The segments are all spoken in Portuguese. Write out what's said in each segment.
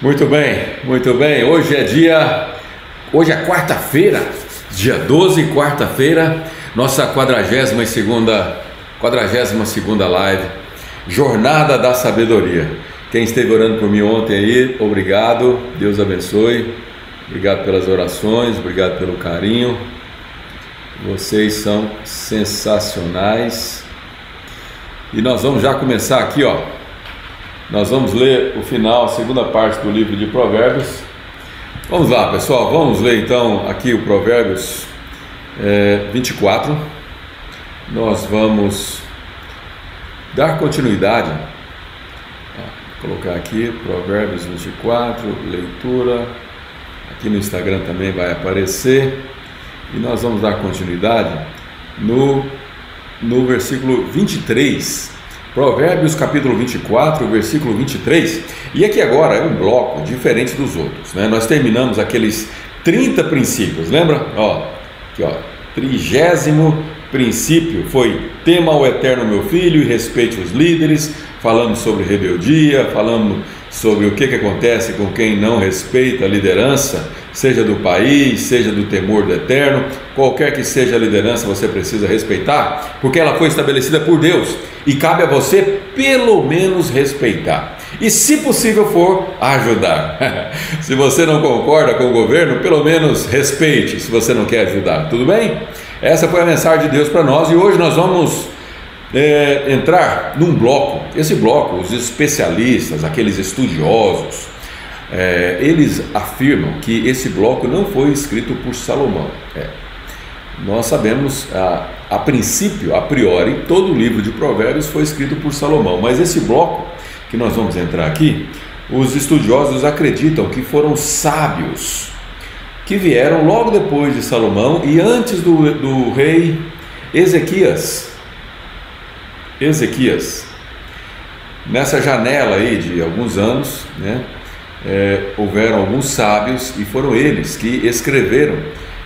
Muito bem, muito bem. Hoje é dia. Hoje é quarta-feira, dia 12, quarta-feira, nossa 42 segunda, 42 segunda live, Jornada da Sabedoria. Quem esteve orando por mim ontem aí, obrigado, Deus abençoe. Obrigado pelas orações, obrigado pelo carinho. Vocês são sensacionais. E nós vamos já começar aqui, ó nós vamos ler o final, a segunda parte do livro de Provérbios. Vamos lá, pessoal, vamos ler então aqui o Provérbios é, 24. Nós vamos dar continuidade. Vou colocar aqui Provérbios 24, leitura. Aqui no Instagram também vai aparecer. E nós vamos dar continuidade no, no versículo 23 Provérbios capítulo 24, versículo 23. E aqui agora é um bloco diferente dos outros. Né? Nós terminamos aqueles 30 princípios, lembra? Ó, aqui ó, trigésimo princípio foi tema ao eterno meu filho e respeite os líderes. Falamos sobre rebeldia, falamos sobre o que, que acontece com quem não respeita a liderança, seja do país, seja do temor do eterno, qualquer que seja a liderança, você precisa respeitar, porque ela foi estabelecida por Deus e cabe a você pelo menos respeitar. E se possível for, ajudar. se você não concorda com o governo, pelo menos respeite, se você não quer ajudar, tudo bem? Essa foi a mensagem de Deus para nós e hoje nós vamos é, entrar num bloco. Esse bloco, os especialistas, aqueles estudiosos, é, eles afirmam que esse bloco não foi escrito por Salomão. É. Nós sabemos, a, a princípio, a priori, todo o livro de Provérbios foi escrito por Salomão, mas esse bloco que nós vamos entrar aqui, os estudiosos acreditam que foram sábios que vieram logo depois de Salomão e antes do, do rei Ezequias. Ezequias. Nessa janela aí de alguns anos, né, é, houveram alguns sábios e foram eles que escreveram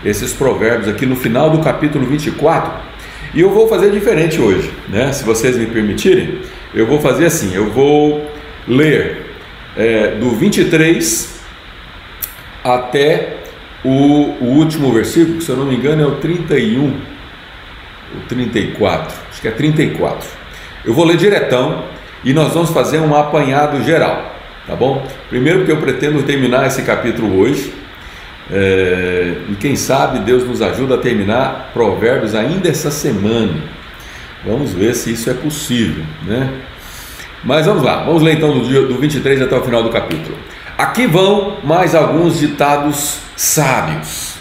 esses provérbios aqui no final do capítulo 24. E eu vou fazer diferente hoje, né? Se vocês me permitirem, eu vou fazer assim: eu vou ler é, do 23 até o, o, último versículo, que se eu não me engano é o 31, o 34, acho que é 34. Eu vou ler diretão e nós vamos fazer um apanhado geral tá bom? Primeiro porque eu pretendo terminar esse capítulo hoje, é, e quem sabe Deus nos ajuda a terminar Provérbios ainda essa semana. Vamos ver se isso é possível, né? Mas vamos lá, vamos ler então do, dia, do 23 até o final do capítulo. Aqui vão mais alguns ditados sábios.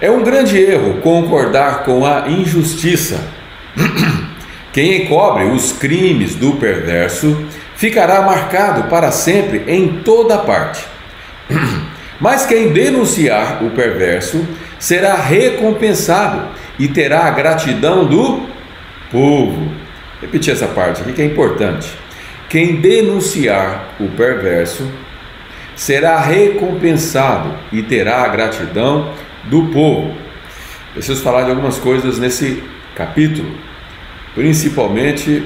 É um grande erro concordar com a injustiça. Quem encobre os crimes do perverso ficará marcado para sempre em toda parte. Mas quem denunciar o perverso será recompensado e terá a gratidão do povo. Repetir essa parte aqui que é importante. Quem denunciar o perverso será recompensado e terá a gratidão do povo. Preciso falar de algumas coisas nesse capítulo, principalmente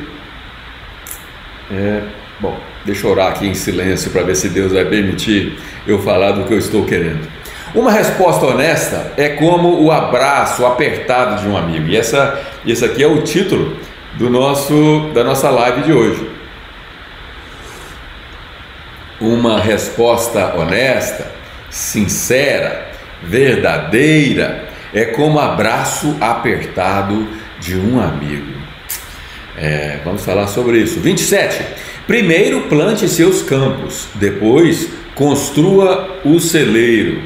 é, Bom, deixa eu orar aqui em silêncio para ver se Deus vai permitir eu falar do que eu estou querendo. Uma resposta honesta é como o abraço apertado de um amigo. E essa, esse aqui é o título do nosso, da nossa live de hoje. Uma resposta honesta, sincera, verdadeira, é como abraço apertado de um amigo. É, vamos falar sobre isso. 27. Primeiro plante seus campos, depois construa o celeiro.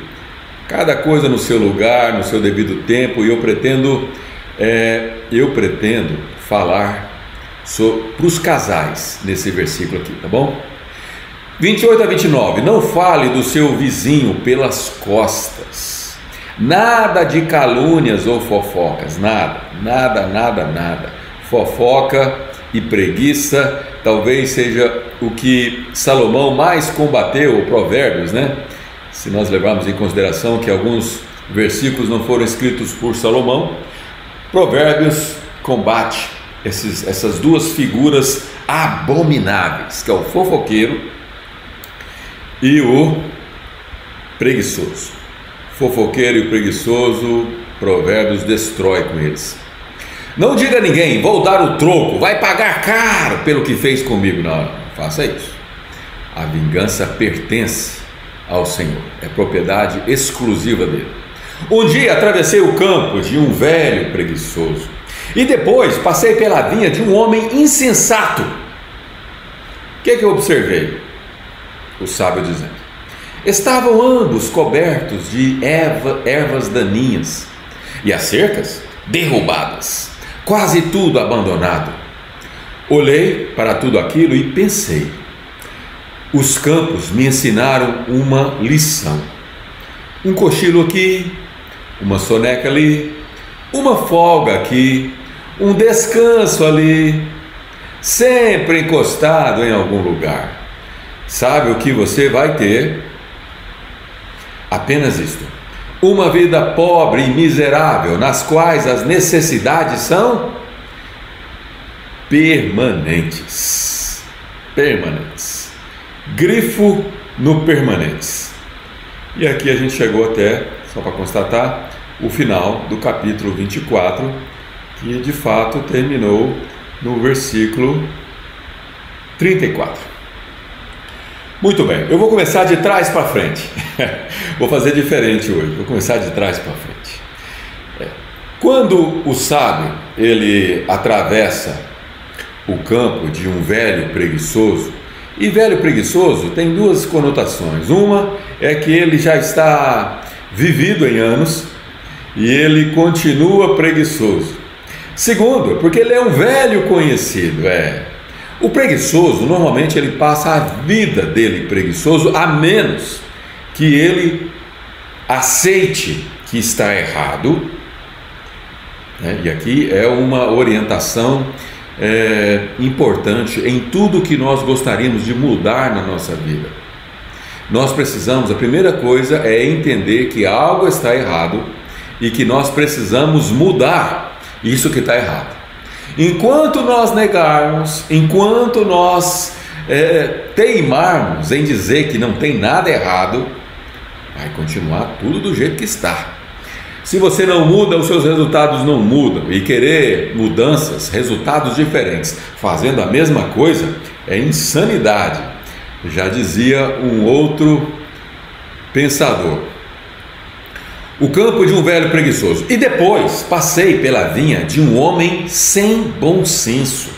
Cada coisa no seu lugar, no seu devido tempo, e eu pretendo, é, eu pretendo falar para os casais nesse versículo aqui, tá bom? 28 a 29. Não fale do seu vizinho pelas costas. Nada de calúnias ou fofocas, nada, nada, nada, nada. Fofoca e preguiça talvez seja o que Salomão mais combateu, Provérbios, né? Se nós levarmos em consideração que alguns versículos não foram escritos por Salomão, Provérbios combate esses, essas duas figuras abomináveis, que é o fofoqueiro e o preguiçoso. Fofoqueiro e preguiçoso, Provérbios destrói com eles. Não diga a ninguém, vou dar o troco, vai pagar caro pelo que fez comigo. Não, faça isso. A vingança pertence ao Senhor, é propriedade exclusiva dele. Um dia atravessei o campo de um velho preguiçoso e depois passei pela vinha de um homem insensato. O que, é que eu observei? O sábio dizendo: Estavam ambos cobertos de erva, ervas daninhas e as cercas derrubadas, quase tudo abandonado. Olhei para tudo aquilo e pensei: os campos me ensinaram uma lição. Um cochilo aqui, uma soneca ali, uma folga aqui, um descanso ali, sempre encostado em algum lugar. Sabe o que você vai ter? Apenas isto: uma vida pobre e miserável, nas quais as necessidades são permanentes. Permanentes. Grifo no permanentes. E aqui a gente chegou até, só para constatar, o final do capítulo 24, que de fato terminou no versículo 34. Muito bem, eu vou começar de trás para frente. vou fazer diferente hoje. Vou começar de trás para frente. É. Quando o sábio ele atravessa o campo de um velho preguiçoso, e velho preguiçoso tem duas conotações. Uma é que ele já está vivido em anos e ele continua preguiçoso. Segundo, porque ele é um velho conhecido, é o preguiçoso, normalmente, ele passa a vida dele preguiçoso, a menos que ele aceite que está errado. Né? E aqui é uma orientação é, importante em tudo que nós gostaríamos de mudar na nossa vida. Nós precisamos, a primeira coisa é entender que algo está errado e que nós precisamos mudar isso que está errado. Enquanto nós negarmos, enquanto nós é, teimarmos em dizer que não tem nada errado, vai continuar tudo do jeito que está. Se você não muda, os seus resultados não mudam. E querer mudanças, resultados diferentes, fazendo a mesma coisa, é insanidade. Já dizia um outro pensador o campo de um velho preguiçoso. E depois passei pela vinha de um homem sem bom senso,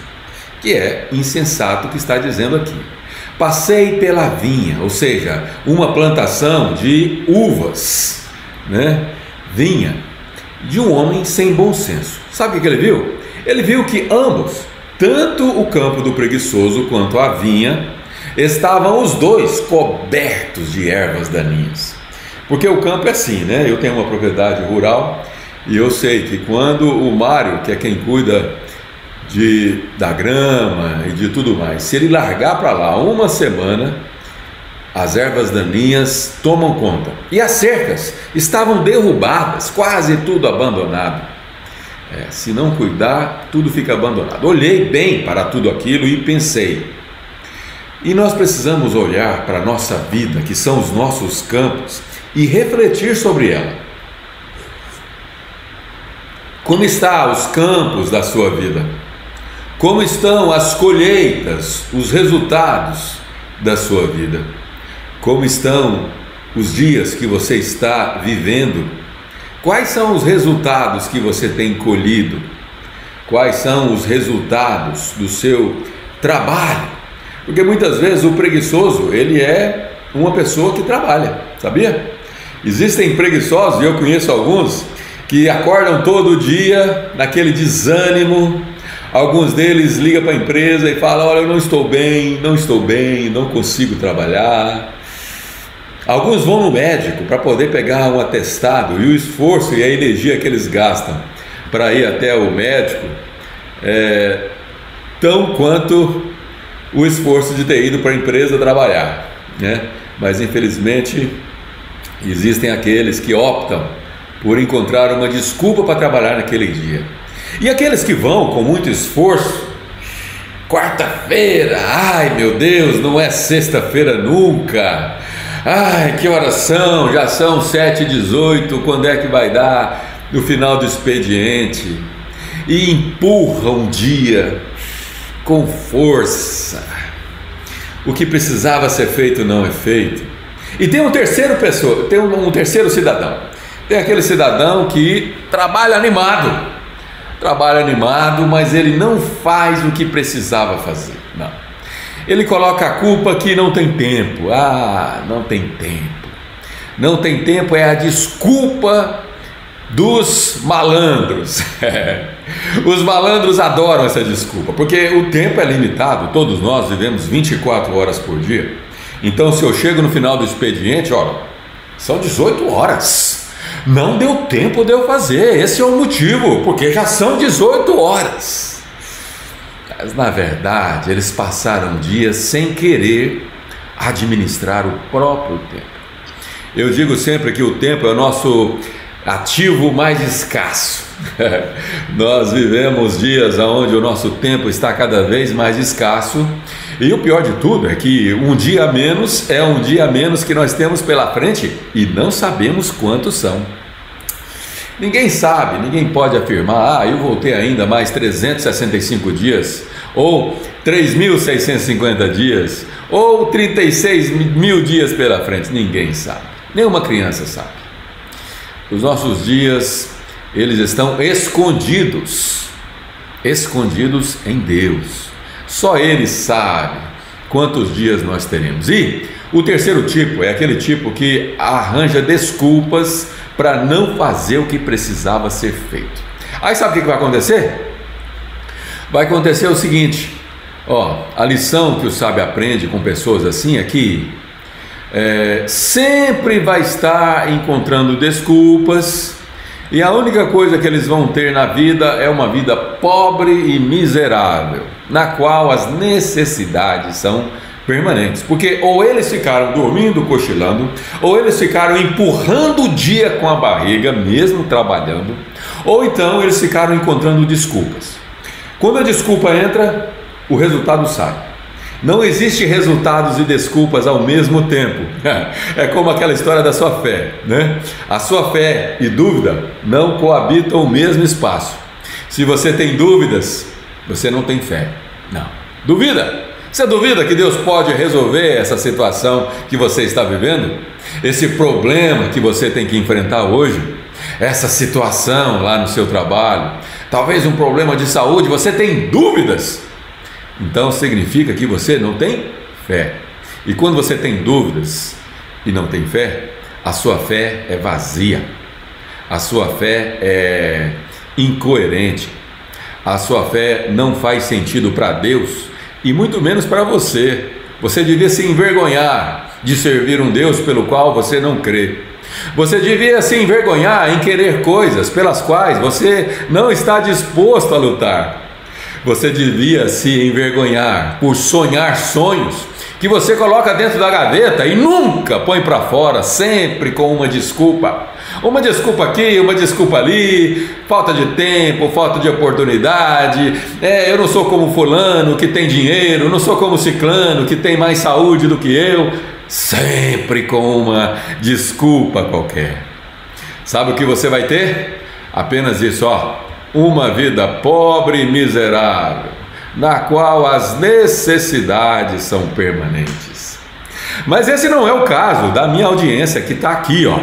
que é insensato que está dizendo aqui. Passei pela vinha, ou seja, uma plantação de uvas, né? Vinha de um homem sem bom senso. Sabe o que ele viu? Ele viu que ambos, tanto o campo do preguiçoso quanto a vinha, estavam os dois cobertos de ervas daninhas. Porque o campo é assim, né? Eu tenho uma propriedade rural e eu sei que quando o Mário, que é quem cuida de, da grama e de tudo mais, se ele largar para lá uma semana, as ervas daninhas tomam conta. E as cercas estavam derrubadas, quase tudo abandonado. É, se não cuidar, tudo fica abandonado. Olhei bem para tudo aquilo e pensei. E nós precisamos olhar para a nossa vida, que são os nossos campos, e refletir sobre ela. Como estão os campos da sua vida? Como estão as colheitas, os resultados da sua vida? Como estão os dias que você está vivendo? Quais são os resultados que você tem colhido? Quais são os resultados do seu trabalho? Porque muitas vezes o preguiçoso, ele é uma pessoa que trabalha, sabia? Existem preguiçosos, e eu conheço alguns, que acordam todo dia naquele desânimo. Alguns deles ligam para a empresa e falam: Olha, eu não estou bem, não estou bem, não consigo trabalhar. Alguns vão no médico para poder pegar um atestado e o esforço e a energia que eles gastam para ir até o médico é tão quanto o esforço de ter ido para a empresa trabalhar, né? Mas infelizmente Existem aqueles que optam por encontrar uma desculpa para trabalhar naquele dia. E aqueles que vão com muito esforço, quarta-feira, ai meu Deus, não é sexta-feira nunca. Ai, que oração! Já são 7h18, quando é que vai dar no final do expediente? E empurra um dia com força. O que precisava ser feito não é feito. E tem um terceiro pessoa, tem um, um terceiro cidadão. Tem aquele cidadão que trabalha animado. Trabalha animado, mas ele não faz o que precisava fazer. Não. Ele coloca a culpa que não tem tempo. Ah, não tem tempo. Não tem tempo é a desculpa dos malandros. Os malandros adoram essa desculpa, porque o tempo é limitado, todos nós vivemos 24 horas por dia. Então, se eu chego no final do expediente, olha, são 18 horas. Não deu tempo de eu fazer, esse é o motivo, porque já são 18 horas. Mas na verdade, eles passaram dias sem querer administrar o próprio tempo. Eu digo sempre que o tempo é o nosso ativo mais escasso. Nós vivemos dias onde o nosso tempo está cada vez mais escasso. E o pior de tudo é que um dia a menos é um dia a menos que nós temos pela frente e não sabemos quantos são. Ninguém sabe, ninguém pode afirmar, ah, eu vou ter ainda mais 365 dias, ou 3.650 dias, ou 36 mil dias pela frente. Ninguém sabe, nenhuma criança sabe. Os nossos dias, eles estão escondidos, escondidos em Deus. Só Ele sabe quantos dias nós teremos. E o terceiro tipo é aquele tipo que arranja desculpas para não fazer o que precisava ser feito. Aí sabe o que vai acontecer? Vai acontecer o seguinte: ó, a lição que o sábio aprende com pessoas assim é que é, sempre vai estar encontrando desculpas, e a única coisa que eles vão ter na vida é uma vida pobre e miserável, na qual as necessidades são permanentes, porque ou eles ficaram dormindo, cochilando, ou eles ficaram empurrando o dia com a barriga, mesmo trabalhando, ou então eles ficaram encontrando desculpas. Quando a desculpa entra, o resultado sai. Não existe resultados e desculpas ao mesmo tempo. É como aquela história da sua fé, né? A sua fé e dúvida não coabitam o mesmo espaço. Se você tem dúvidas, você não tem fé. Não. Duvida? Você duvida que Deus pode resolver essa situação que você está vivendo? Esse problema que você tem que enfrentar hoje? Essa situação lá no seu trabalho? Talvez um problema de saúde? Você tem dúvidas? Então significa que você não tem fé. E quando você tem dúvidas e não tem fé, a sua fé é vazia. A sua fé é incoerente. A sua fé não faz sentido para Deus e muito menos para você. Você devia se envergonhar de servir um Deus pelo qual você não crê. Você devia se envergonhar em querer coisas pelas quais você não está disposto a lutar. Você devia se envergonhar por sonhar sonhos que você coloca dentro da gaveta e nunca põe para fora, sempre com uma desculpa. Uma desculpa aqui, uma desculpa ali, falta de tempo, falta de oportunidade. É, eu não sou como fulano que tem dinheiro, não sou como ciclano que tem mais saúde do que eu. Sempre com uma desculpa qualquer. Sabe o que você vai ter? Apenas isso, ó uma vida pobre e miserável, na qual as necessidades são permanentes. Mas esse não é o caso da minha audiência que está aqui, ó.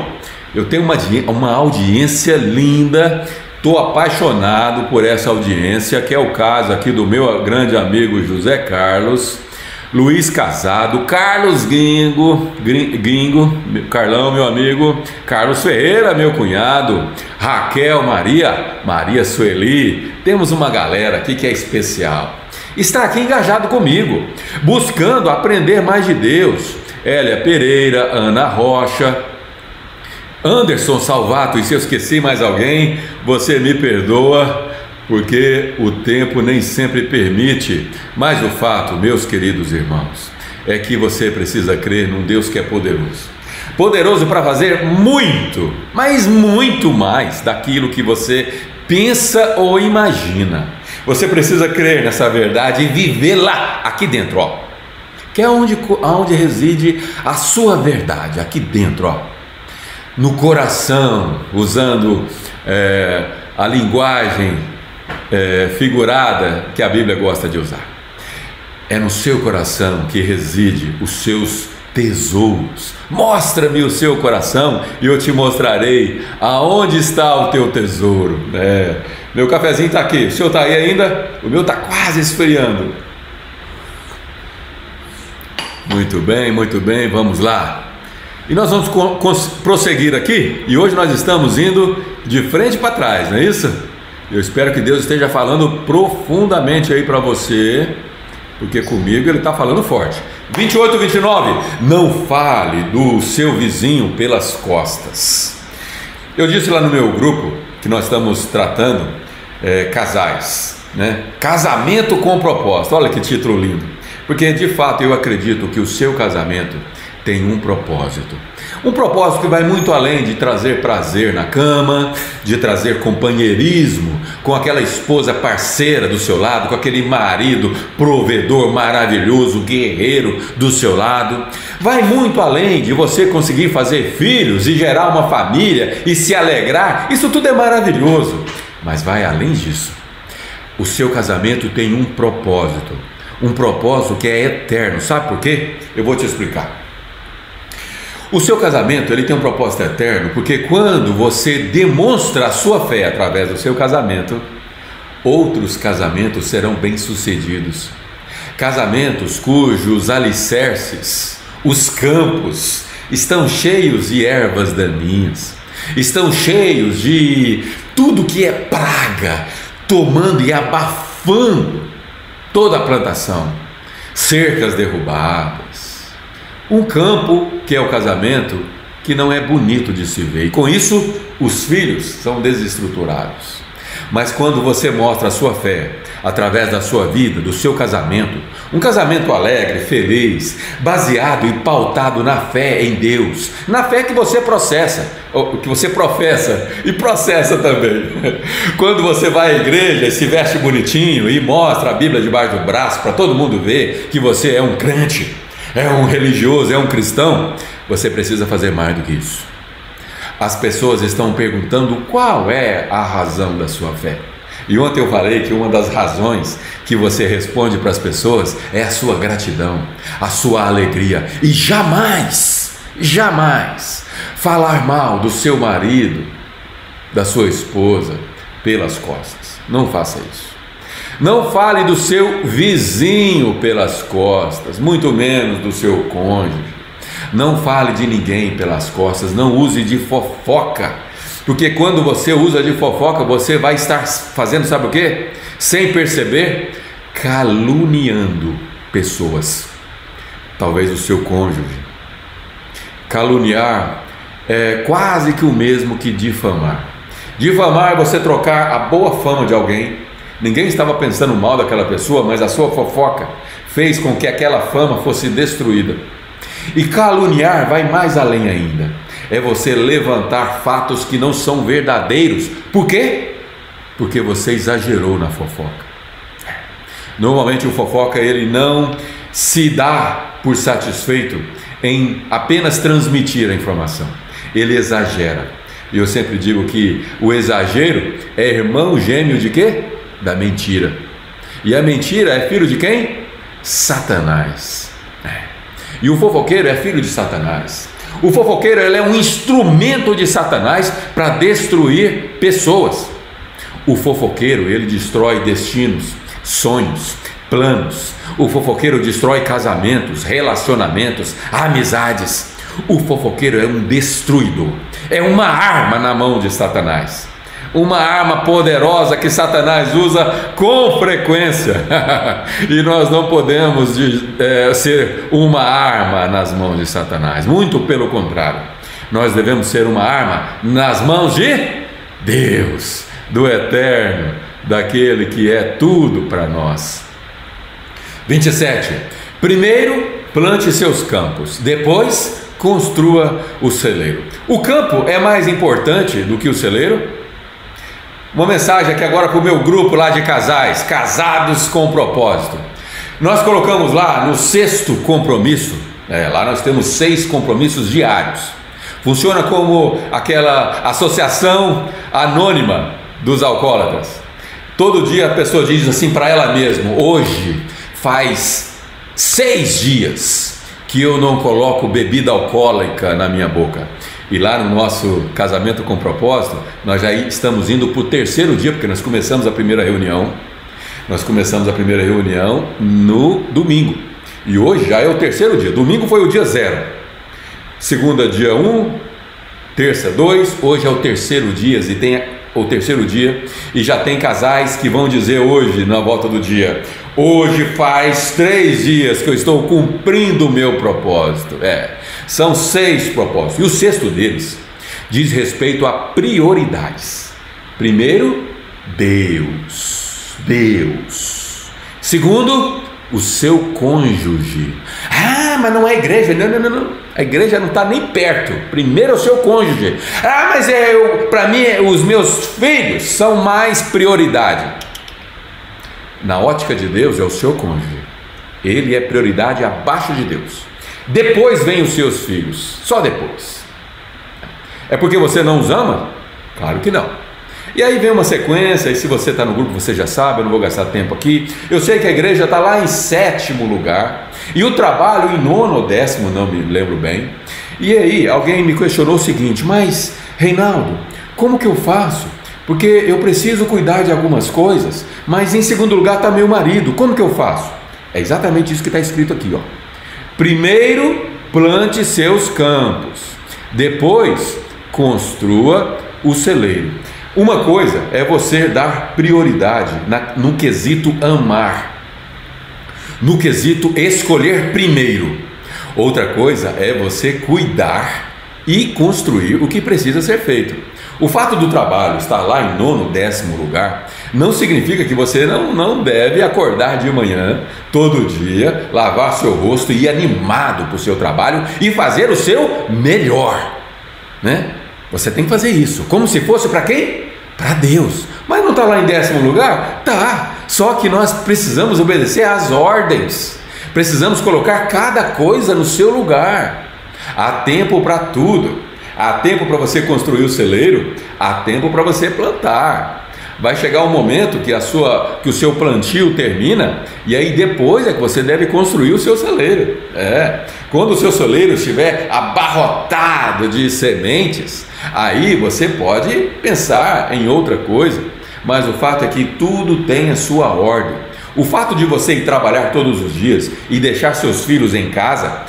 Eu tenho uma, uma audiência linda, estou apaixonado por essa audiência, que é o caso aqui do meu grande amigo José Carlos Luiz Casado, Carlos Gringo, Gringo, Carlão, meu amigo, Carlos Ferreira, meu cunhado, Raquel Maria, Maria Sueli. Temos uma galera aqui que é especial. Está aqui engajado comigo, buscando aprender mais de Deus. Hélia Pereira, Ana Rocha, Anderson Salvato, e se eu esqueci mais alguém, você me perdoa porque o tempo nem sempre permite. Mas o fato, meus queridos irmãos, é que você precisa crer num Deus que é poderoso. Poderoso para fazer muito, mas muito mais daquilo que você pensa ou imagina. Você precisa crer nessa verdade e viver lá, aqui dentro, ó. que é onde, onde reside a sua verdade, aqui dentro, ó, no coração, usando é, a linguagem é, figurada que a Bíblia gosta de usar. É no seu coração que reside os seus tesouros. Mostra-me o seu coração e eu te mostrarei aonde está o teu tesouro. É, meu cafezinho está aqui. O senhor está aí ainda? O meu está quase esfriando. Muito bem, muito bem, vamos lá. E nós vamos prosseguir aqui, e hoje nós estamos indo de frente para trás, não é isso? Eu espero que Deus esteja falando profundamente aí para você, porque comigo ele está falando forte. 28, 29. Não fale do seu vizinho pelas costas. Eu disse lá no meu grupo que nós estamos tratando é, casais, né? Casamento com propósito. Olha que título lindo. Porque de fato eu acredito que o seu casamento tem um propósito. Um propósito que vai muito além de trazer prazer na cama, de trazer companheirismo com aquela esposa parceira do seu lado, com aquele marido provedor maravilhoso, guerreiro do seu lado. Vai muito além de você conseguir fazer filhos e gerar uma família e se alegrar. Isso tudo é maravilhoso. Mas vai além disso. O seu casamento tem um propósito, um propósito que é eterno. Sabe por quê? Eu vou te explicar. O seu casamento ele tem um propósito eterno, porque quando você demonstra a sua fé através do seu casamento, outros casamentos serão bem-sucedidos. Casamentos cujos alicerces, os campos, estão cheios de ervas daninhas, estão cheios de tudo que é praga, tomando e abafando toda a plantação, cercas derrubadas um campo, que é o casamento, que não é bonito de se ver. E com isso, os filhos são desestruturados. Mas quando você mostra a sua fé através da sua vida, do seu casamento, um casamento alegre, feliz, baseado e pautado na fé em Deus, na fé que você processa, que você professa e processa também. Quando você vai à igreja e se veste bonitinho e mostra a Bíblia debaixo do braço para todo mundo ver que você é um crente, é um religioso, é um cristão, você precisa fazer mais do que isso. As pessoas estão perguntando qual é a razão da sua fé. E ontem eu falei que uma das razões que você responde para as pessoas é a sua gratidão, a sua alegria. E jamais, jamais falar mal do seu marido, da sua esposa, pelas costas. Não faça isso. Não fale do seu vizinho pelas costas, muito menos do seu cônjuge. Não fale de ninguém pelas costas, não use de fofoca. Porque quando você usa de fofoca, você vai estar fazendo, sabe o que? Sem perceber, caluniando pessoas. Talvez o seu cônjuge. Caluniar é quase que o mesmo que difamar. Difamar é você trocar a boa fama de alguém Ninguém estava pensando mal daquela pessoa, mas a sua fofoca fez com que aquela fama fosse destruída. E caluniar vai mais além ainda. É você levantar fatos que não são verdadeiros. Por quê? Porque você exagerou na fofoca. Normalmente o fofoca ele não se dá por satisfeito em apenas transmitir a informação. Ele exagera. E eu sempre digo que o exagero é irmão gêmeo de quê? Da mentira. E a mentira é filho de quem? Satanás. É. E o fofoqueiro é filho de Satanás. O fofoqueiro é um instrumento de Satanás para destruir pessoas. O fofoqueiro ele destrói destinos, sonhos, planos. O fofoqueiro destrói casamentos, relacionamentos, amizades. O fofoqueiro é um destruidor, é uma arma na mão de Satanás uma arma poderosa que Satanás usa com frequência. e nós não podemos de, é, ser uma arma nas mãos de Satanás, muito pelo contrário, nós devemos ser uma arma nas mãos de Deus, do Eterno, daquele que é tudo para nós. 27. Primeiro, plante seus campos, depois, construa o celeiro. O campo é mais importante do que o celeiro? Uma mensagem aqui agora para o meu grupo lá de casais, casados com propósito. Nós colocamos lá no sexto compromisso, é, lá nós temos seis compromissos diários. Funciona como aquela associação anônima dos alcoólatras. Todo dia a pessoa diz assim para ela mesma: hoje faz seis dias que eu não coloco bebida alcoólica na minha boca. E lá no nosso casamento com propósito, nós já estamos indo para o terceiro dia, porque nós começamos a primeira reunião. Nós começamos a primeira reunião no domingo. E hoje já é o terceiro dia. Domingo foi o dia zero. Segunda, dia um. Terça, dois. Hoje é o terceiro dia. E tem o terceiro dia. E já tem casais que vão dizer hoje, na volta do dia: Hoje faz três dias que eu estou cumprindo o meu propósito. É, são seis propósitos. E o sexto deles diz respeito a prioridades. Primeiro, Deus. Deus. Segundo, o seu cônjuge. Ah, mas não é igreja. Não, não, não. A igreja não está nem perto. Primeiro é o seu cônjuge. Ah, mas é para mim os meus filhos são mais prioridade na ótica de Deus, é o seu cônjuge. Ele é prioridade abaixo de Deus. Depois vem os seus filhos, só depois. É porque você não os ama? Claro que não. E aí vem uma sequência, e se você está no grupo, você já sabe, eu não vou gastar tempo aqui. Eu sei que a igreja está lá em sétimo lugar, e o trabalho em nono ou décimo, não me lembro bem. E aí, alguém me questionou o seguinte: mas, Reinaldo, como que eu faço porque eu preciso cuidar de algumas coisas, mas em segundo lugar está meu marido. Como que eu faço? É exatamente isso que está escrito aqui, ó. Primeiro, plante seus campos. Depois, construa o celeiro. Uma coisa é você dar prioridade na, no quesito amar, no quesito escolher primeiro. Outra coisa é você cuidar e construir o que precisa ser feito. O fato do trabalho estar lá em nono, décimo lugar, não significa que você não, não deve acordar de manhã, todo dia, lavar seu rosto e ir animado para o seu trabalho e fazer o seu melhor. Né? Você tem que fazer isso. Como se fosse para quem? Para Deus. Mas não está lá em décimo lugar? Tá. Só que nós precisamos obedecer às ordens. Precisamos colocar cada coisa no seu lugar. Há tempo para tudo. Há tempo para você construir o celeiro, há tempo para você plantar. Vai chegar um momento que, a sua, que o seu plantio termina e aí depois é que você deve construir o seu celeiro. É. Quando o seu celeiro estiver abarrotado de sementes, aí você pode pensar em outra coisa. Mas o fato é que tudo tem a sua ordem. O fato de você ir trabalhar todos os dias e deixar seus filhos em casa,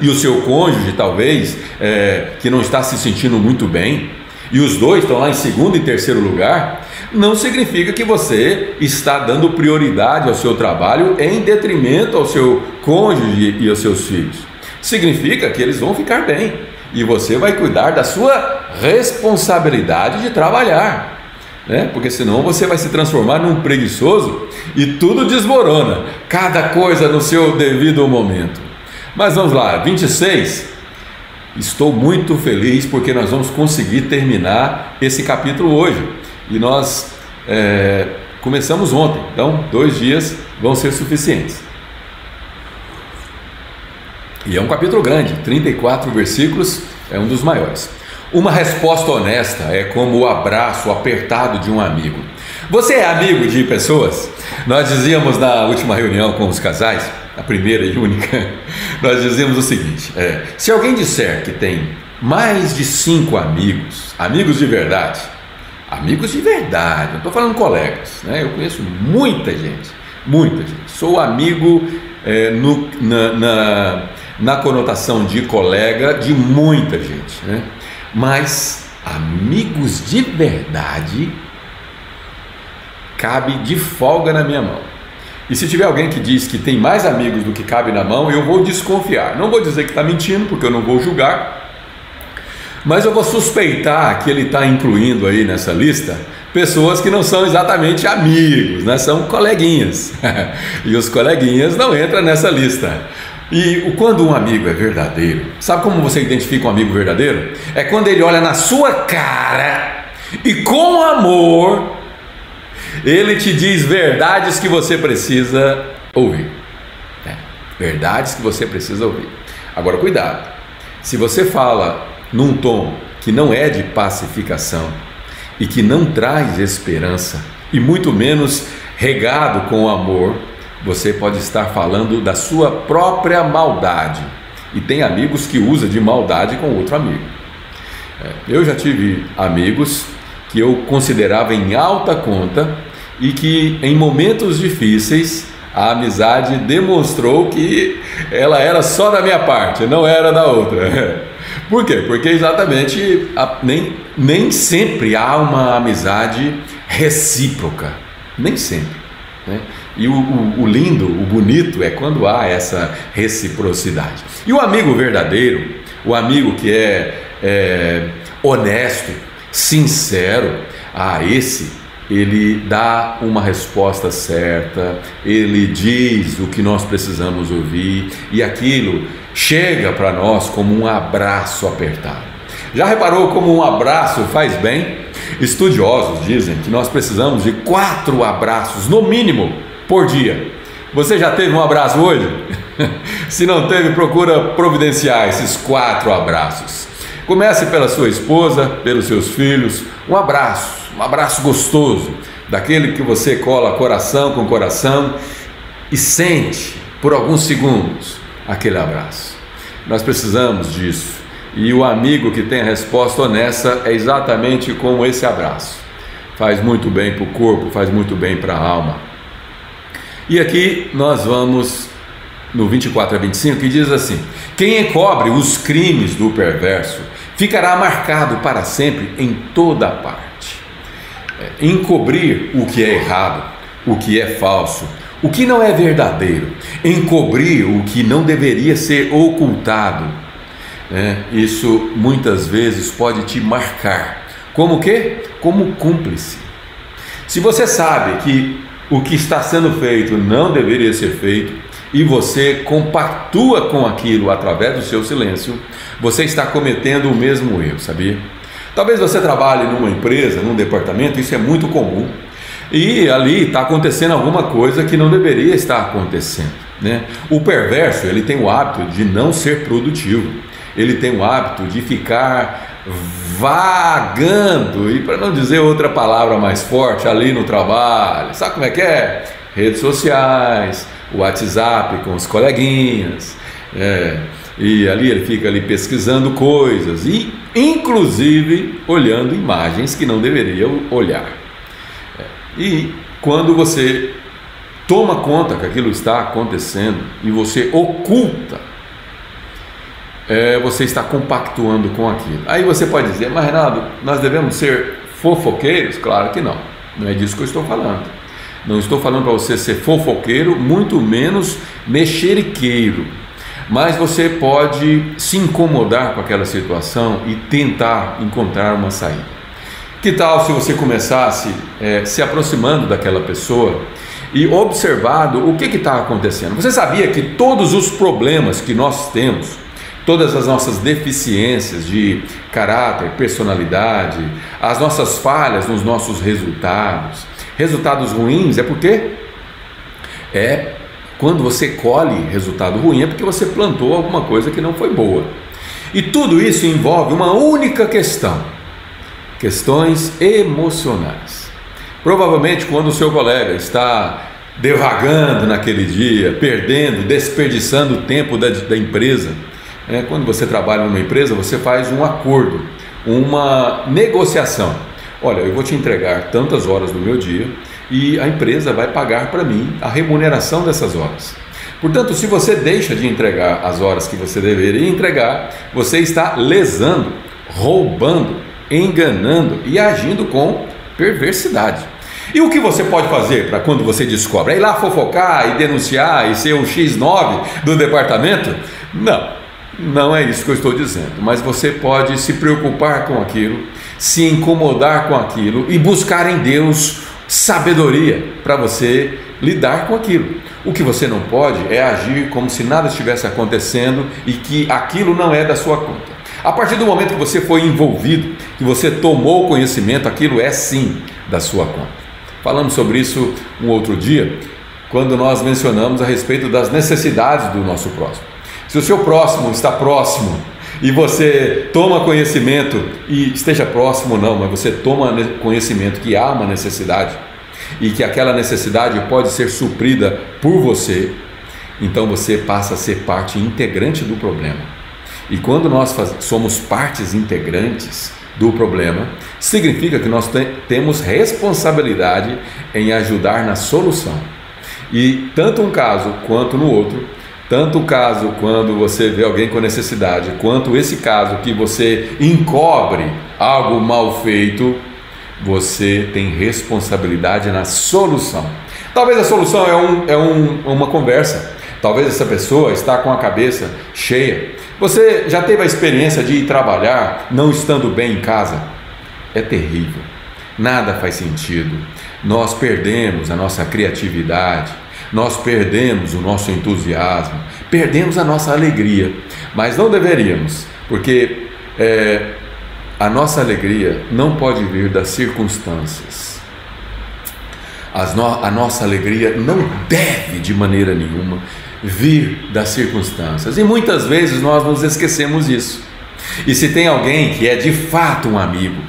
e o seu cônjuge talvez, é, que não está se sentindo muito bem, e os dois estão lá em segundo e terceiro lugar, não significa que você está dando prioridade ao seu trabalho em detrimento ao seu cônjuge e aos seus filhos. Significa que eles vão ficar bem e você vai cuidar da sua responsabilidade de trabalhar né? porque senão você vai se transformar num preguiçoso e tudo desmorona, cada coisa no seu devido momento. Mas vamos lá, 26. Estou muito feliz porque nós vamos conseguir terminar esse capítulo hoje. E nós é, começamos ontem, então dois dias vão ser suficientes. E é um capítulo grande, 34 versículos, é um dos maiores. Uma resposta honesta é como o abraço apertado de um amigo. Você é amigo de pessoas? Nós dizíamos na última reunião com os casais, a primeira e única, nós dizíamos o seguinte: é, se alguém disser que tem mais de cinco amigos, amigos de verdade, amigos de verdade, não estou falando colegas, né? eu conheço muita gente, muita gente. Sou amigo é, no, na, na, na conotação de colega de muita gente. Né? Mas amigos de verdade cabe de folga na minha mão. E se tiver alguém que diz que tem mais amigos do que cabe na mão, eu vou desconfiar. Não vou dizer que está mentindo, porque eu não vou julgar, mas eu vou suspeitar que ele está incluindo aí nessa lista pessoas que não são exatamente amigos, né? são coleguinhas. e os coleguinhas não entram nessa lista. E quando um amigo é verdadeiro, sabe como você identifica um amigo verdadeiro? É quando ele olha na sua cara e com amor ele te diz verdades que você precisa ouvir. Verdades que você precisa ouvir. Agora, cuidado. Se você fala num tom que não é de pacificação e que não traz esperança, e muito menos regado com amor, você pode estar falando da sua própria maldade. E tem amigos que usam de maldade com outro amigo. É, eu já tive amigos que eu considerava em alta conta e que em momentos difíceis a amizade demonstrou que ela era só da minha parte, não era da outra. Por quê? Porque exatamente a, nem, nem sempre há uma amizade recíproca, nem sempre. Né? E o, o, o, lindo, o bonito é quando há essa reciprocidade. E o amigo verdadeiro, o amigo que é, é honesto, sincero, ah, esse ele dá uma resposta certa, ele diz o que nós precisamos ouvir e aquilo chega para nós como um abraço apertado. Já reparou como um abraço faz bem? Estudiosos dizem que nós precisamos de quatro abraços, no mínimo, por dia. Você já teve um abraço hoje? Se não teve, procura providenciar esses quatro abraços. Comece pela sua esposa, pelos seus filhos. Um abraço um abraço gostoso, daquele que você cola coração com coração e sente por alguns segundos aquele abraço. Nós precisamos disso. E o amigo que tem a resposta honesta é exatamente como esse abraço. Faz muito bem para o corpo, faz muito bem para a alma. E aqui nós vamos no 24 a 25 que diz assim: Quem encobre os crimes do perverso ficará marcado para sempre em toda parte encobrir o que é errado, o que é falso, o que não é verdadeiro, encobrir o que não deveria ser ocultado. Né? Isso muitas vezes pode te marcar. Como que? Como cúmplice. Se você sabe que o que está sendo feito não deveria ser feito e você compactua com aquilo através do seu silêncio, você está cometendo o mesmo erro, sabia? Talvez você trabalhe numa empresa, num departamento, isso é muito comum. E ali está acontecendo alguma coisa que não deveria estar acontecendo. Né? O perverso ele tem o hábito de não ser produtivo. Ele tem o hábito de ficar vagando e para não dizer outra palavra mais forte ali no trabalho. Sabe como é que é? Redes sociais, WhatsApp com os coleguinhas. É, e ali ele fica ali pesquisando coisas e inclusive olhando imagens que não deveria olhar. E quando você toma conta que aquilo está acontecendo e você oculta, é, você está compactuando com aquilo. Aí você pode dizer, mas Renato, nós devemos ser fofoqueiros? Claro que não, não é disso que eu estou falando. Não estou falando para você ser fofoqueiro, muito menos mexeriqueiro mas você pode se incomodar com aquela situação e tentar encontrar uma saída. Que tal se você começasse é, se aproximando daquela pessoa e observado o que está acontecendo? Você sabia que todos os problemas que nós temos, todas as nossas deficiências de caráter, personalidade, as nossas falhas nos nossos resultados, resultados ruins, é porque é quando você colhe resultado ruim é porque você plantou alguma coisa que não foi boa. E tudo isso envolve uma única questão: questões emocionais. Provavelmente, quando o seu colega está devagando naquele dia, perdendo, desperdiçando o tempo da, da empresa, é, quando você trabalha numa empresa, você faz um acordo, uma negociação. Olha, eu vou te entregar tantas horas do meu dia e a empresa vai pagar para mim a remuneração dessas horas. Portanto, se você deixa de entregar as horas que você deveria entregar, você está lesando, roubando, enganando e agindo com perversidade. E o que você pode fazer para quando você descobre? É ir lá fofocar e denunciar e ser o X9 do departamento? Não, não é isso que eu estou dizendo. Mas você pode se preocupar com aquilo, se incomodar com aquilo e buscar em Deus sabedoria para você lidar com aquilo. O que você não pode é agir como se nada estivesse acontecendo e que aquilo não é da sua conta. A partir do momento que você foi envolvido, que você tomou conhecimento, aquilo é sim da sua conta. Falamos sobre isso um outro dia quando nós mencionamos a respeito das necessidades do nosso próximo. Se o seu próximo está próximo e você toma conhecimento, e esteja próximo ou não, mas você toma conhecimento que há uma necessidade e que aquela necessidade pode ser suprida por você, então você passa a ser parte integrante do problema. E quando nós faz, somos partes integrantes do problema, significa que nós te, temos responsabilidade em ajudar na solução. E tanto um caso quanto no outro, tanto o caso quando você vê alguém com necessidade, quanto esse caso que você encobre algo mal feito, você tem responsabilidade na solução. Talvez a solução é, um, é um, uma conversa, talvez essa pessoa está com a cabeça cheia. Você já teve a experiência de ir trabalhar não estando bem em casa? É terrível, nada faz sentido. Nós perdemos a nossa criatividade, nós perdemos o nosso entusiasmo, perdemos a nossa alegria, mas não deveríamos, porque é, a nossa alegria não pode vir das circunstâncias. No, a nossa alegria não deve de maneira nenhuma vir das circunstâncias. E muitas vezes nós nos esquecemos disso. E se tem alguém que é de fato um amigo,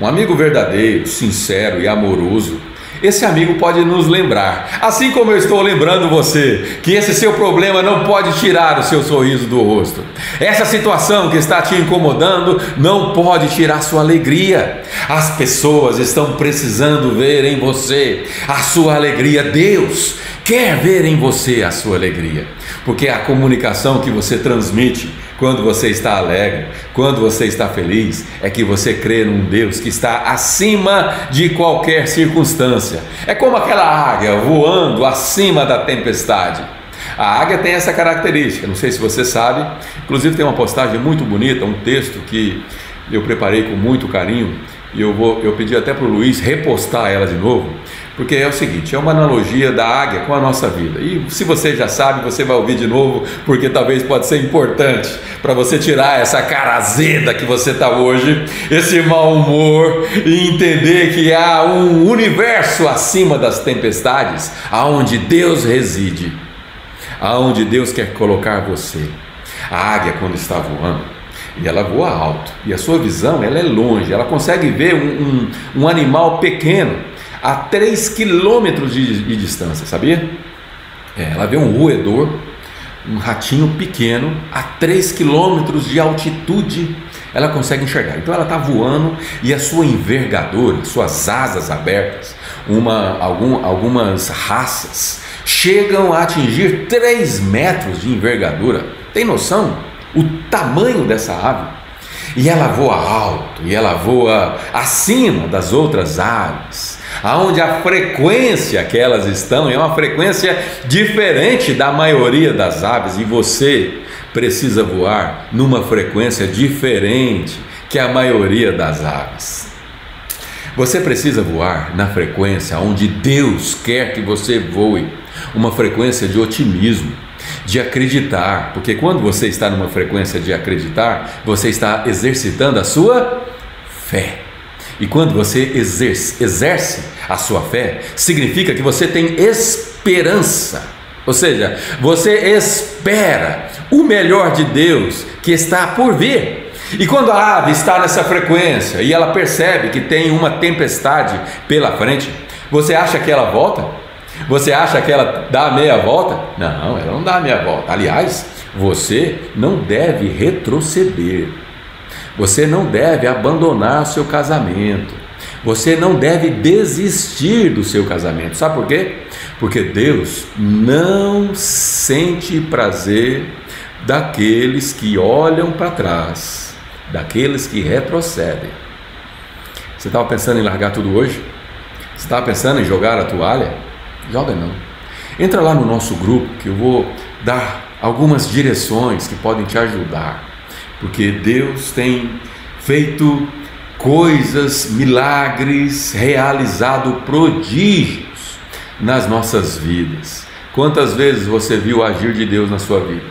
um amigo verdadeiro, sincero e amoroso, esse amigo pode nos lembrar, assim como eu estou lembrando você, que esse seu problema não pode tirar o seu sorriso do rosto. Essa situação que está te incomodando não pode tirar sua alegria. As pessoas estão precisando ver em você a sua alegria. Deus quer ver em você a sua alegria, porque a comunicação que você transmite quando você está alegre, quando você está feliz, é que você crê num Deus que está acima de qualquer circunstância. É como aquela águia voando acima da tempestade. A águia tem essa característica, não sei se você sabe, inclusive tem uma postagem muito bonita, um texto que eu preparei com muito carinho, e eu vou eu pedi até para o Luiz repostar ela de novo, porque é o seguinte, é uma analogia da águia com a nossa vida. E se você já sabe, você vai ouvir de novo, porque talvez pode ser importante para você tirar essa cara azeda que você está hoje, esse mau humor e entender que há um universo acima das tempestades, aonde Deus reside, aonde Deus quer colocar você. A águia quando está voando, e ela voa alto, e a sua visão ela é longe, ela consegue ver um, um, um animal pequeno a 3 quilômetros de, de, distância, sabia? É, ela vê um roedor, um ratinho pequeno, a 3 quilômetros de altitude, ela consegue enxergar. Então ela está voando e a sua envergadura, suas asas abertas, uma, algum, algumas raças chegam a atingir 3 metros de envergadura. Tem noção? O tamanho dessa ave? E ela voa alto, e ela voa acima das outras aves aonde a frequência que elas estão é uma frequência diferente da maioria das aves e você precisa voar numa frequência diferente que a maioria das aves. Você precisa voar na frequência onde Deus quer que você voe, uma frequência de otimismo, de acreditar, porque quando você está numa frequência de acreditar, você está exercitando a sua fé. E quando você exerce, exerce a sua fé, significa que você tem esperança. Ou seja, você espera o melhor de Deus que está por vir. E quando a ave está nessa frequência e ela percebe que tem uma tempestade pela frente, você acha que ela volta? Você acha que ela dá meia volta? Não, ela não dá meia volta. Aliás, você não deve retroceder. Você não deve abandonar seu casamento. Você não deve desistir do seu casamento. Sabe por quê? Porque Deus não sente prazer daqueles que olham para trás, daqueles que retrocedem. Você estava pensando em largar tudo hoje? Você estava pensando em jogar a toalha? Joga não. Entra lá no nosso grupo que eu vou dar algumas direções que podem te ajudar porque Deus tem feito coisas, milagres, realizado prodígios nas nossas vidas. Quantas vezes você viu o agir de Deus na sua vida?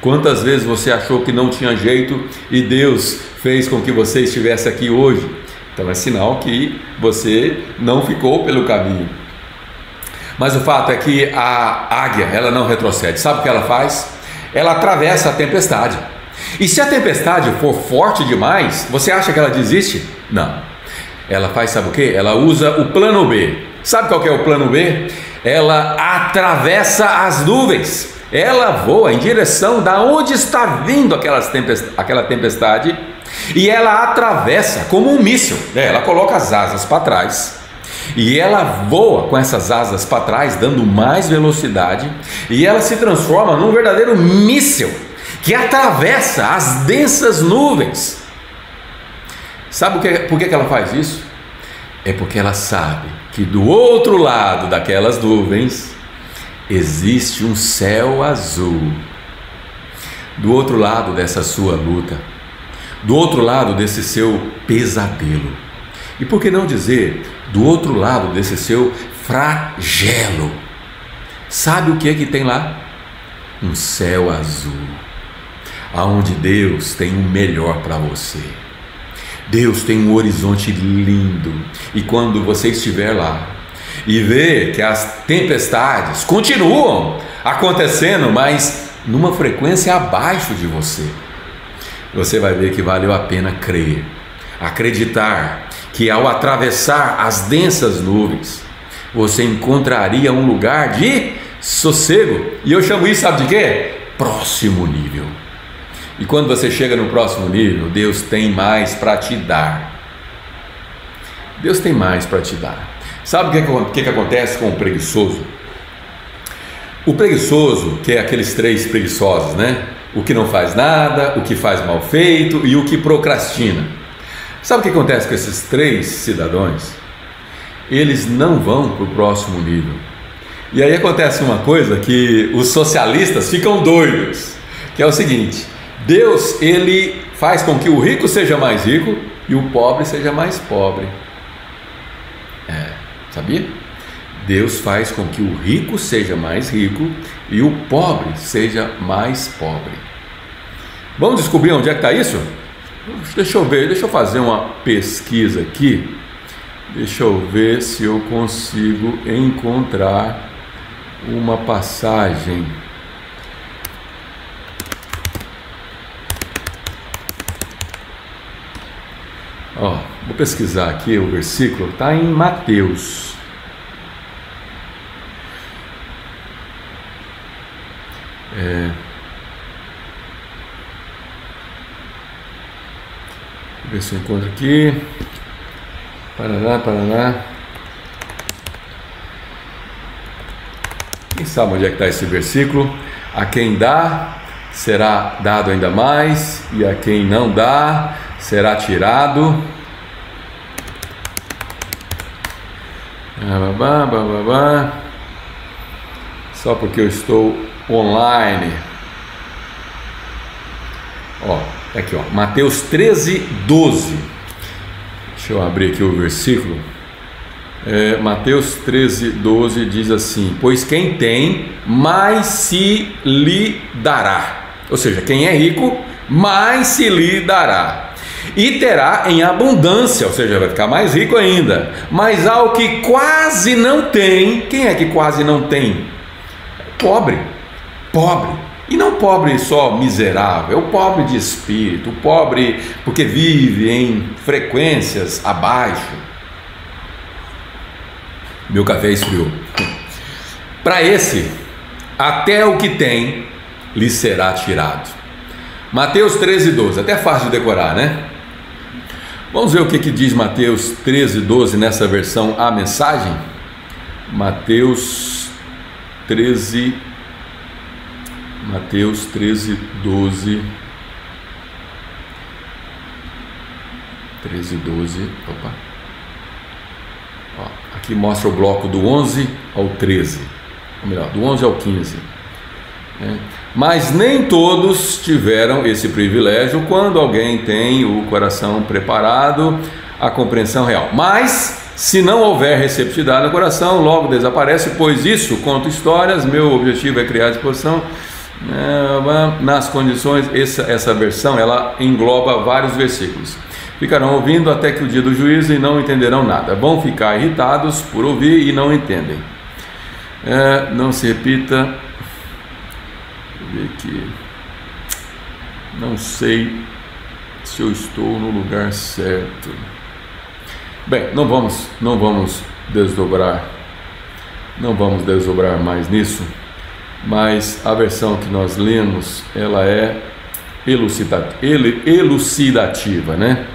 Quantas vezes você achou que não tinha jeito e Deus fez com que você estivesse aqui hoje? Então é sinal que você não ficou pelo caminho. Mas o fato é que a águia, ela não retrocede. Sabe o que ela faz? Ela atravessa a tempestade. E se a tempestade for forte demais, você acha que ela desiste? Não. Ela faz, sabe o que? Ela usa o plano B. Sabe qual é o plano B? Ela atravessa as nuvens. Ela voa em direção da onde está vindo tempest aquela tempestade e ela atravessa como um míssil. É, ela coloca as asas para trás e ela voa com essas asas para trás, dando mais velocidade, e ela se transforma num verdadeiro míssil que atravessa as densas nuvens. Sabe por que ela faz isso? É porque ela sabe que do outro lado daquelas nuvens existe um céu azul. Do outro lado dessa sua luta, do outro lado desse seu pesadelo. E por que não dizer do outro lado desse seu flagelo? Sabe o que é que tem lá? Um céu azul, aonde Deus tem o melhor para você. Deus tem um horizonte lindo, e quando você estiver lá e ver que as tempestades continuam acontecendo, mas numa frequência abaixo de você, você vai ver que valeu a pena crer, acreditar que ao atravessar as densas nuvens, você encontraria um lugar de sossego. E eu chamo isso, sabe de quê? Próximo nível. E quando você chega no próximo nível, Deus tem mais para te dar. Deus tem mais para te dar. Sabe o que, que, que acontece com o preguiçoso? O preguiçoso, que é aqueles três preguiçosos, né? o que não faz nada, o que faz mal feito e o que procrastina. Sabe o que acontece com esses três cidadãos? Eles não vão para o próximo nível. E aí acontece uma coisa que os socialistas ficam doidos, que é o seguinte: Deus ele faz com que o rico seja mais rico e o pobre seja mais pobre. É, sabia? Deus faz com que o rico seja mais rico e o pobre seja mais pobre. Vamos descobrir onde é que está isso? Deixa eu ver, deixa eu fazer uma pesquisa aqui. Deixa eu ver se eu consigo encontrar uma passagem. Ó, vou pesquisar aqui o versículo, está em Mateus. É, ver se eu encontro aqui. Paraná, Paraná. Quem sabe onde é que está esse versículo? A quem dá, será dado ainda mais, e a quem não dá, será tirado. Babá, Só porque eu estou online. Ó, tá aqui ó, Mateus 13, 12. Deixa eu abrir aqui o versículo. É, Mateus 13, 12 diz assim: Pois quem tem, mais se lhe dará. Ou seja, quem é rico, mais se lhe dará. E terá em abundância, ou seja, vai ficar mais rico ainda. Mas ao que quase não tem, quem é que quase não tem? Pobre pobre. E não pobre só miserável, é o pobre de espírito, o pobre porque vive em frequências abaixo. Meu café esfriou. Para esse, até o que tem lhe será tirado. Mateus 13, 12, até fácil de decorar, né? Vamos ver o que, que diz Mateus 13, 12 nessa versão A Mensagem? Mateus 13, 12. Mateus 13, 12. 13, 12. Opa. Ó, aqui mostra o bloco do 11 ao 13. Ou melhor, do 11 ao 15. Mas nem todos tiveram esse privilégio quando alguém tem o coração preparado, a compreensão real. Mas, se não houver receptividade no coração, logo desaparece, pois isso conta histórias. Meu objetivo é criar disposição é, nas condições, essa, essa versão ela engloba vários versículos. Ficarão ouvindo até que o dia do juízo e não entenderão nada. Vão ficar irritados por ouvir e não entendem. É, não se repita. Ver aqui. Não sei se eu estou no lugar certo. Bem, não vamos, não vamos desdobrar, não vamos desdobrar mais nisso, mas a versão que nós lemos, ela é elucidativa, né?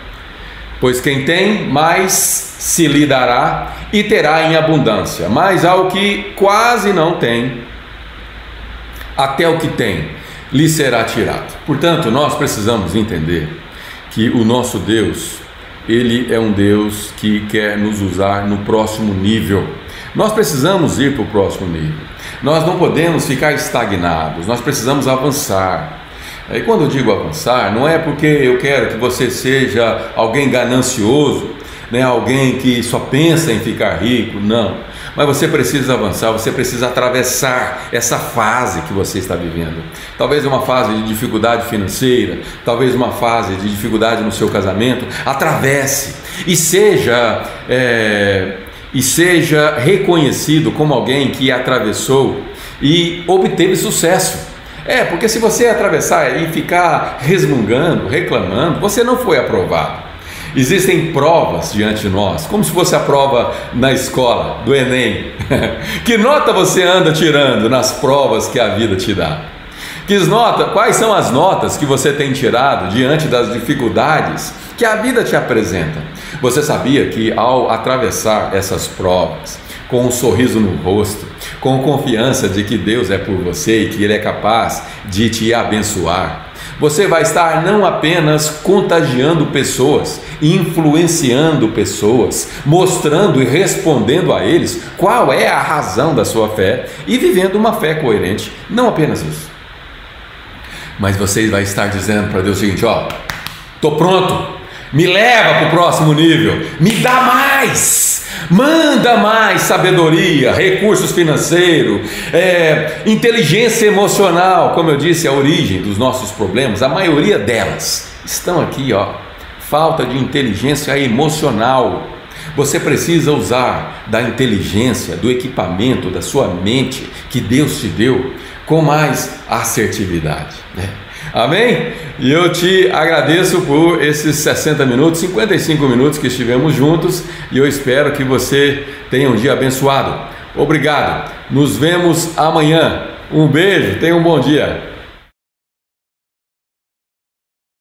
Pois quem tem, mais se lhe dará e terá em abundância, mas ao que quase não tem, até o que tem, lhe será tirado. Portanto, nós precisamos entender que o nosso Deus, ele é um Deus que quer nos usar no próximo nível. Nós precisamos ir para o próximo nível. Nós não podemos ficar estagnados, nós precisamos avançar. E quando eu digo avançar, não é porque eu quero que você seja alguém ganancioso, né, alguém que só pensa em ficar rico, não. Mas você precisa avançar, você precisa atravessar essa fase que você está vivendo. Talvez uma fase de dificuldade financeira, talvez uma fase de dificuldade no seu casamento. Atravesse e seja é, e seja reconhecido como alguém que atravessou e obteve sucesso. É, porque se você atravessar e ficar resmungando, reclamando, você não foi aprovado. Existem provas diante de nós, como se fosse a prova na escola, do Enem. que nota você anda tirando nas provas que a vida te dá? Que nota, quais são as notas que você tem tirado diante das dificuldades que a vida te apresenta? Você sabia que ao atravessar essas provas, com um sorriso no rosto, com confiança de que Deus é por você e que Ele é capaz de te abençoar. Você vai estar não apenas contagiando pessoas, influenciando pessoas, mostrando e respondendo a eles qual é a razão da sua fé e vivendo uma fé coerente. Não apenas isso. Mas você vai estar dizendo para Deus o seguinte: ó, estou pronto, me leva para o próximo nível, me dá mais Manda mais sabedoria, recursos financeiros, é, inteligência emocional, como eu disse, a origem dos nossos problemas, a maioria delas estão aqui, ó. Falta de inteligência emocional. Você precisa usar da inteligência, do equipamento, da sua mente que Deus te deu com mais assertividade. Né? Amém? E eu te agradeço por esses 60 minutos, 55 minutos que estivemos juntos e eu espero que você tenha um dia abençoado. Obrigado. Nos vemos amanhã. Um beijo, tenha um bom dia.